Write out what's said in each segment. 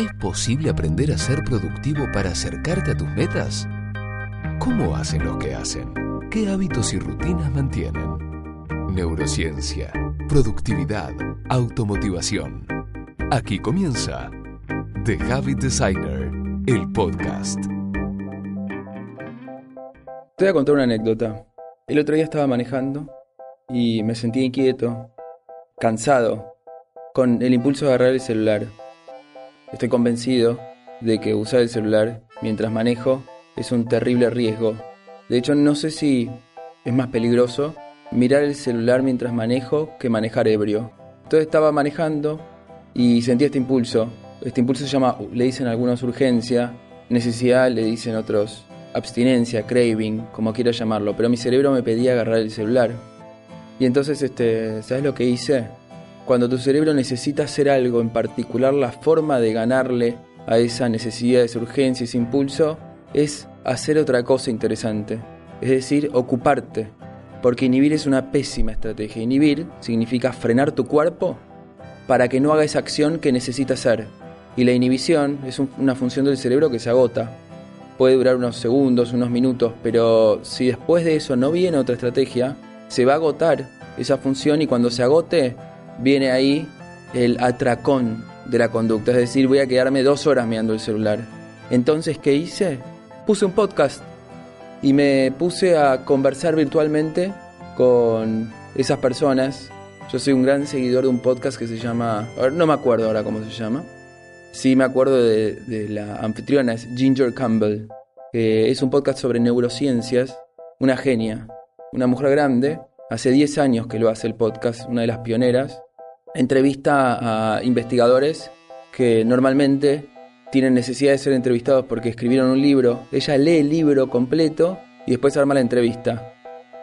¿Es posible aprender a ser productivo para acercarte a tus metas? ¿Cómo hacen los que hacen? ¿Qué hábitos y rutinas mantienen? Neurociencia, productividad, automotivación. Aquí comienza The Habit Designer, el podcast. Te voy a contar una anécdota. El otro día estaba manejando y me sentí inquieto, cansado, con el impulso de agarrar el celular. Estoy convencido de que usar el celular mientras manejo es un terrible riesgo. De hecho, no sé si es más peligroso mirar el celular mientras manejo que manejar ebrio. Entonces estaba manejando y sentí este impulso. Este impulso se llama, le dicen algunos urgencia, necesidad, le dicen otros abstinencia, craving, como quiera llamarlo, pero mi cerebro me pedía agarrar el celular. Y entonces, este, ¿sabes lo que hice? Cuando tu cerebro necesita hacer algo, en particular la forma de ganarle a esa necesidad, esa urgencia, ese impulso, es hacer otra cosa interesante. Es decir, ocuparte. Porque inhibir es una pésima estrategia. Inhibir significa frenar tu cuerpo para que no haga esa acción que necesita hacer. Y la inhibición es una función del cerebro que se agota. Puede durar unos segundos, unos minutos, pero si después de eso no viene otra estrategia, se va a agotar esa función y cuando se agote viene ahí el atracón de la conducta, es decir, voy a quedarme dos horas mirando el celular. Entonces, ¿qué hice? Puse un podcast y me puse a conversar virtualmente con esas personas. Yo soy un gran seguidor de un podcast que se llama, no me acuerdo ahora cómo se llama. Sí me acuerdo de, de la anfitriona, es Ginger Campbell, que es un podcast sobre neurociencias, una genia, una mujer grande, hace 10 años que lo hace el podcast, una de las pioneras, entrevista a investigadores que normalmente tienen necesidad de ser entrevistados porque escribieron un libro. Ella lee el libro completo y después arma la entrevista.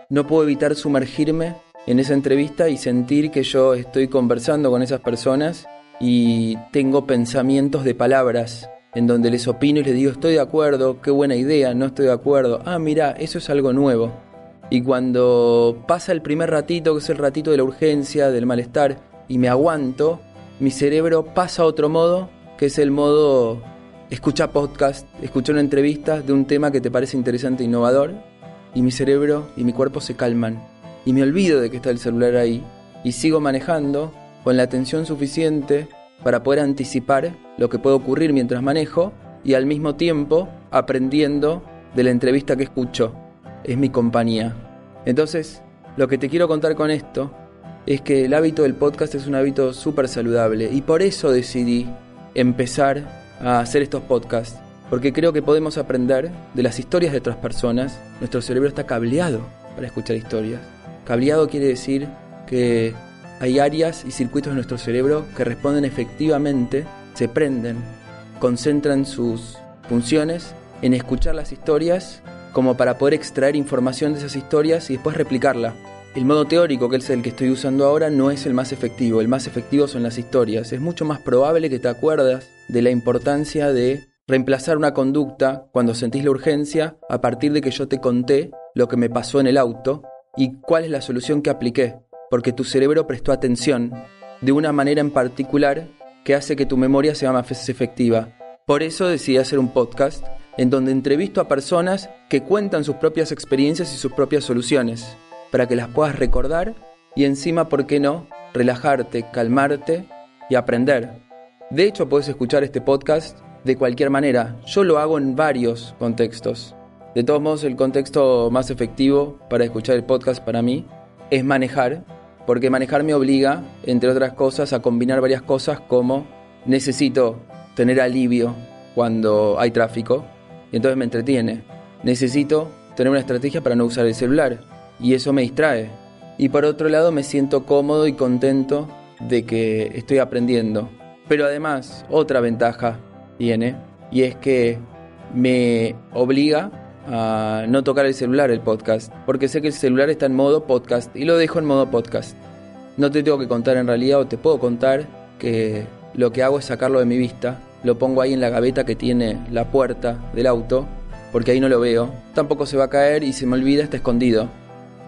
No puedo evitar sumergirme en esa entrevista y sentir que yo estoy conversando con esas personas y tengo pensamientos de palabras en donde les opino y les digo estoy de acuerdo, qué buena idea, no estoy de acuerdo. Ah, mira, eso es algo nuevo. Y cuando pasa el primer ratito, que es el ratito de la urgencia, del malestar, y me aguanto, mi cerebro pasa a otro modo, que es el modo escucha podcast, escucha una entrevista de un tema que te parece interesante e innovador, y mi cerebro y mi cuerpo se calman. Y me olvido de que está el celular ahí, y sigo manejando con la atención suficiente para poder anticipar lo que puede ocurrir mientras manejo, y al mismo tiempo aprendiendo de la entrevista que escucho. Es mi compañía. Entonces, lo que te quiero contar con esto es que el hábito del podcast es un hábito súper saludable y por eso decidí empezar a hacer estos podcasts, porque creo que podemos aprender de las historias de otras personas. Nuestro cerebro está cableado para escuchar historias. Cableado quiere decir que hay áreas y circuitos de nuestro cerebro que responden efectivamente, se prenden, concentran sus funciones en escuchar las historias como para poder extraer información de esas historias y después replicarla. El modo teórico, que es el que estoy usando ahora, no es el más efectivo. El más efectivo son las historias. Es mucho más probable que te acuerdas de la importancia de reemplazar una conducta cuando sentís la urgencia a partir de que yo te conté lo que me pasó en el auto y cuál es la solución que apliqué. Porque tu cerebro prestó atención de una manera en particular que hace que tu memoria sea más efectiva. Por eso decidí hacer un podcast en donde entrevisto a personas que cuentan sus propias experiencias y sus propias soluciones para que las puedas recordar y encima, ¿por qué no?, relajarte, calmarte y aprender. De hecho, puedes escuchar este podcast de cualquier manera. Yo lo hago en varios contextos. De todos modos, el contexto más efectivo para escuchar el podcast para mí es manejar, porque manejar me obliga, entre otras cosas, a combinar varias cosas como necesito tener alivio cuando hay tráfico, y entonces me entretiene. Necesito tener una estrategia para no usar el celular, y eso me distrae. Y por otro lado me siento cómodo y contento de que estoy aprendiendo. Pero además, otra ventaja tiene, y es que me obliga a no tocar el celular el podcast, porque sé que el celular está en modo podcast y lo dejo en modo podcast. No te tengo que contar en realidad o te puedo contar que lo que hago es sacarlo de mi vista, lo pongo ahí en la gaveta que tiene la puerta del auto, porque ahí no lo veo, tampoco se va a caer y se me olvida, está escondido.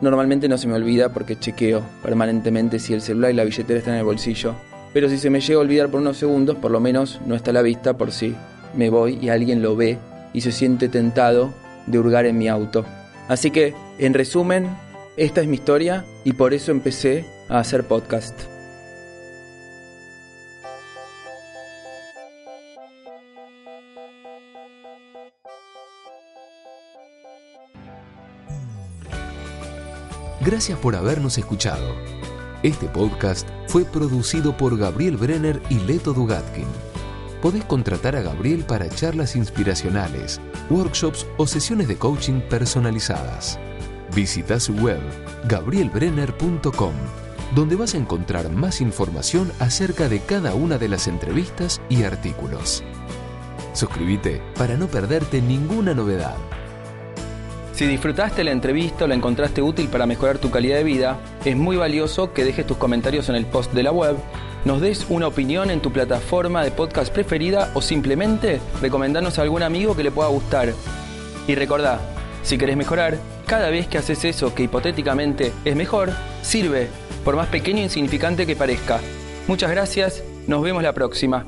Normalmente no se me olvida porque chequeo permanentemente si el celular y la billetera están en el bolsillo. pero si se me llega a olvidar por unos segundos, por lo menos no está a la vista por si me voy y alguien lo ve y se siente tentado de hurgar en mi auto. Así que, en resumen, esta es mi historia y por eso empecé a hacer podcast. Gracias por habernos escuchado. Este podcast fue producido por Gabriel Brenner y Leto Dugatkin. Podés contratar a Gabriel para charlas inspiracionales, workshops o sesiones de coaching personalizadas. Visita su web gabrielbrenner.com, donde vas a encontrar más información acerca de cada una de las entrevistas y artículos. Suscríbete para no perderte ninguna novedad. Si disfrutaste la entrevista o la encontraste útil para mejorar tu calidad de vida, es muy valioso que dejes tus comentarios en el post de la web, nos des una opinión en tu plataforma de podcast preferida o simplemente recomendarnos a algún amigo que le pueda gustar. Y recordá, si querés mejorar, cada vez que haces eso que hipotéticamente es mejor, sirve, por más pequeño e insignificante que parezca. Muchas gracias, nos vemos la próxima.